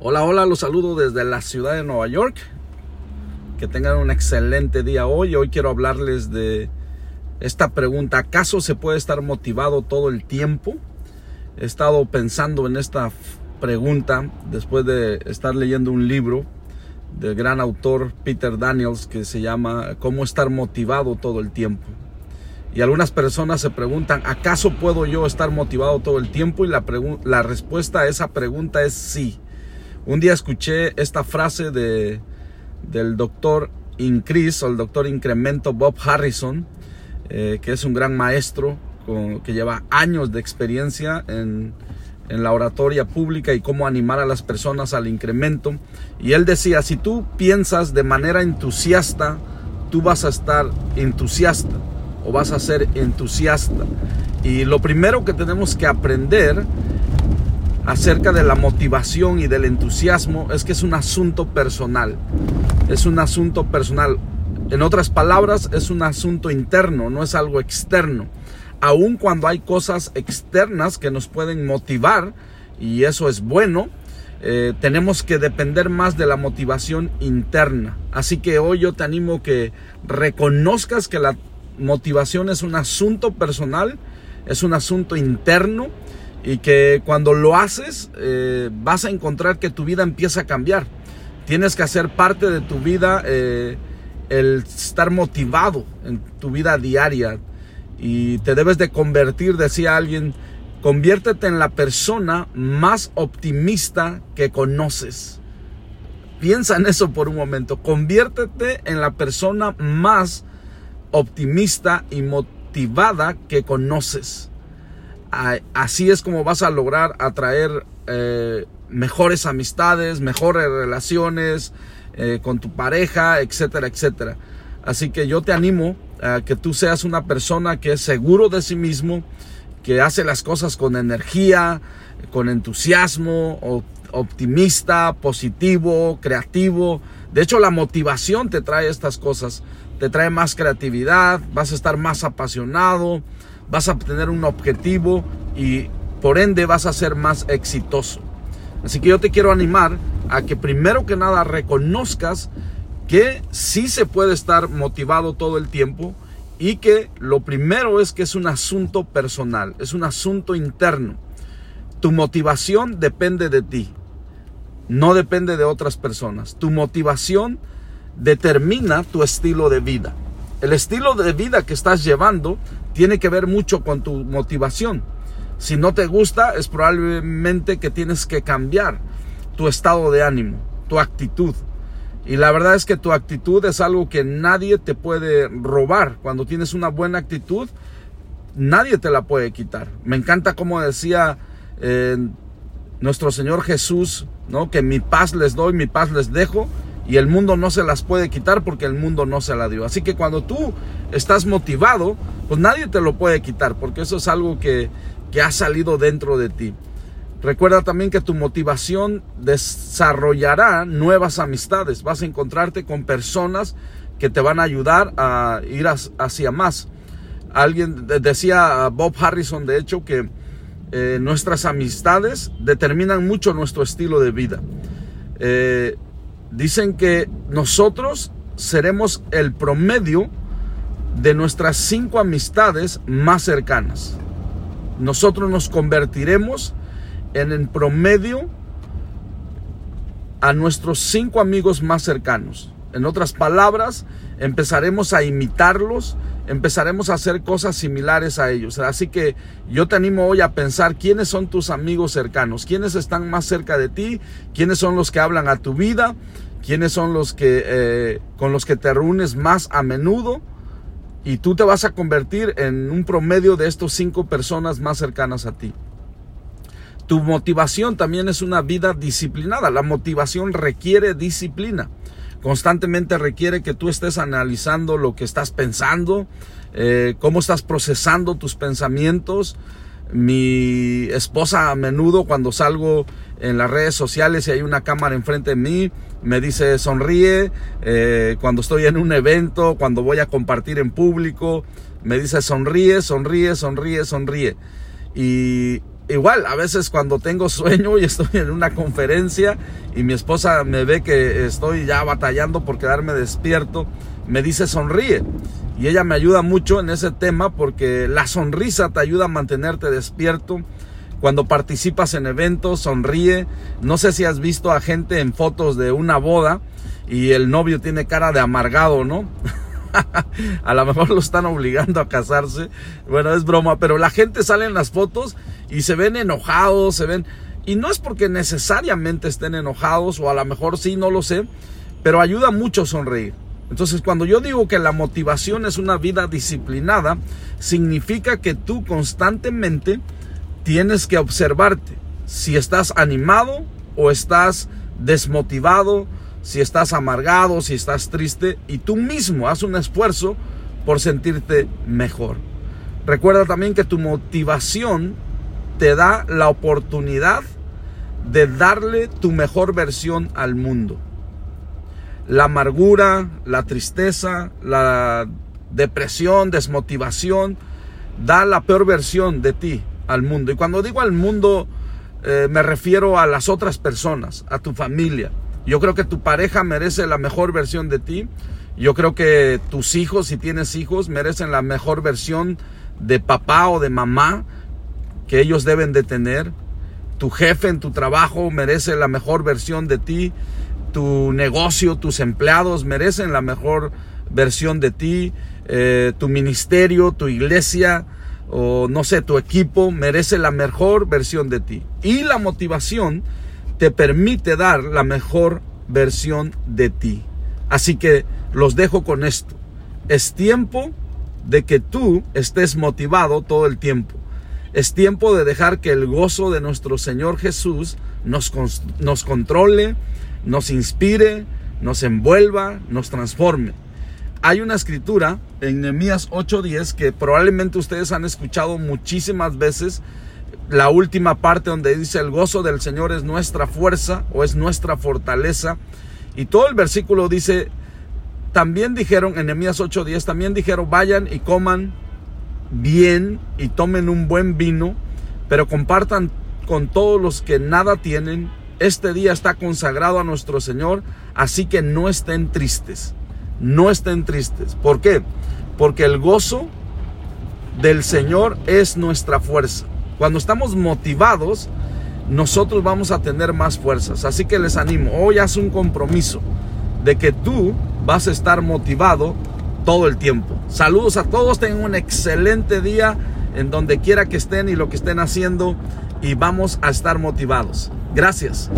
Hola, hola, los saludo desde la ciudad de Nueva York. Que tengan un excelente día hoy. Hoy quiero hablarles de esta pregunta. ¿Acaso se puede estar motivado todo el tiempo? He estado pensando en esta pregunta después de estar leyendo un libro del gran autor Peter Daniels que se llama ¿Cómo estar motivado todo el tiempo? Y algunas personas se preguntan, ¿acaso puedo yo estar motivado todo el tiempo? Y la, la respuesta a esa pregunta es sí. Un día escuché esta frase de, del doctor Increase o el doctor Incremento Bob Harrison, eh, que es un gran maestro que lleva años de experiencia en, en la oratoria pública y cómo animar a las personas al incremento. Y él decía, si tú piensas de manera entusiasta, tú vas a estar entusiasta o vas a ser entusiasta. Y lo primero que tenemos que aprender acerca de la motivación y del entusiasmo es que es un asunto personal. Es un asunto personal. En otras palabras, es un asunto interno, no es algo externo. Aun cuando hay cosas externas que nos pueden motivar, y eso es bueno, eh, tenemos que depender más de la motivación interna. Así que hoy yo te animo que reconozcas que la motivación es un asunto personal, es un asunto interno y que cuando lo haces eh, vas a encontrar que tu vida empieza a cambiar. Tienes que hacer parte de tu vida eh, el estar motivado en tu vida diaria y te debes de convertir, decía alguien, conviértete en la persona más optimista que conoces. Piensa en eso por un momento, conviértete en la persona más optimista y motivada que conoces. Así es como vas a lograr atraer eh, mejores amistades, mejores relaciones eh, con tu pareja, etcétera, etcétera. Así que yo te animo a que tú seas una persona que es seguro de sí mismo, que hace las cosas con energía, con entusiasmo, optimista, positivo, creativo. De hecho, la motivación te trae estas cosas te trae más creatividad, vas a estar más apasionado, vas a tener un objetivo y por ende vas a ser más exitoso. Así que yo te quiero animar a que primero que nada reconozcas que sí se puede estar motivado todo el tiempo y que lo primero es que es un asunto personal, es un asunto interno. Tu motivación depende de ti, no depende de otras personas. Tu motivación determina tu estilo de vida. El estilo de vida que estás llevando tiene que ver mucho con tu motivación. Si no te gusta, es probablemente que tienes que cambiar tu estado de ánimo, tu actitud. Y la verdad es que tu actitud es algo que nadie te puede robar. Cuando tienes una buena actitud, nadie te la puede quitar. Me encanta como decía eh, nuestro Señor Jesús, ¿no? Que mi paz les doy, mi paz les dejo y el mundo no se las puede quitar porque el mundo no se la dio. Así que cuando tú estás motivado, pues nadie te lo puede quitar porque eso es algo que, que ha salido dentro de ti. Recuerda también que tu motivación desarrollará nuevas amistades. Vas a encontrarte con personas que te van a ayudar a ir hacia más. Alguien decía Bob Harrison, de hecho, que eh, nuestras amistades determinan mucho nuestro estilo de vida. Eh, dicen que nosotros seremos el promedio de nuestras cinco amistades más cercanas. Nosotros nos convertiremos en el promedio a nuestros cinco amigos más cercanos. En otras palabras, empezaremos a imitarlos, empezaremos a hacer cosas similares a ellos. Así que yo te animo hoy a pensar quiénes son tus amigos cercanos, quiénes están más cerca de ti, quiénes son los que hablan a tu vida, quiénes son los que eh, con los que te reúnes más a menudo y tú te vas a convertir en un promedio de estos cinco personas más cercanas a ti. Tu motivación también es una vida disciplinada. La motivación requiere disciplina constantemente requiere que tú estés analizando lo que estás pensando, eh, cómo estás procesando tus pensamientos. Mi esposa a menudo cuando salgo en las redes sociales y hay una cámara enfrente de mí, me dice sonríe, eh, cuando estoy en un evento, cuando voy a compartir en público, me dice sonríe, sonríe, sonríe, sonríe. Y igual, a veces cuando tengo sueño y estoy en una conferencia y mi esposa me ve que estoy ya batallando por quedarme despierto, me dice sonríe. Y ella me ayuda mucho en ese tema porque la sonrisa te ayuda a mantenerte despierto. Cuando participas en eventos, sonríe. No sé si has visto a gente en fotos de una boda y el novio tiene cara de amargado, ¿no? a lo mejor lo están obligando a casarse. Bueno, es broma, pero la gente sale en las fotos y se ven enojados, se ven... Y no es porque necesariamente estén enojados, o a lo mejor sí, no lo sé, pero ayuda mucho sonreír. Entonces, cuando yo digo que la motivación es una vida disciplinada, significa que tú constantemente tienes que observarte si estás animado o estás desmotivado, si estás amargado, si estás triste, y tú mismo haz un esfuerzo por sentirte mejor. Recuerda también que tu motivación te da la oportunidad de darle tu mejor versión al mundo la amargura, la tristeza, la depresión, desmotivación, da la peor versión de ti al mundo. Y cuando digo al mundo, eh, me refiero a las otras personas, a tu familia. Yo creo que tu pareja merece la mejor versión de ti. Yo creo que tus hijos, si tienes hijos, merecen la mejor versión de papá o de mamá que ellos deben de tener. Tu jefe en tu trabajo merece la mejor versión de ti tu negocio, tus empleados merecen la mejor versión de ti, eh, tu ministerio, tu iglesia o no sé, tu equipo merece la mejor versión de ti. Y la motivación te permite dar la mejor versión de ti. Así que los dejo con esto. Es tiempo de que tú estés motivado todo el tiempo. Es tiempo de dejar que el gozo de nuestro Señor Jesús nos, nos controle, nos inspire, nos envuelva, nos transforme. Hay una escritura en Nehemías 8:10 que probablemente ustedes han escuchado muchísimas veces. La última parte donde dice el gozo del Señor es nuestra fuerza o es nuestra fortaleza. Y todo el versículo dice, también dijeron en Nehemías 8:10, también dijeron, vayan y coman bien y tomen un buen vino, pero compartan con todos los que nada tienen este día está consagrado a nuestro Señor, así que no estén tristes. No estén tristes. ¿Por qué? Porque el gozo del Señor es nuestra fuerza. Cuando estamos motivados, nosotros vamos a tener más fuerzas. Así que les animo, hoy haz un compromiso de que tú vas a estar motivado todo el tiempo. Saludos a todos, tengan un excelente día en donde quiera que estén y lo que estén haciendo y vamos a estar motivados. Gracias.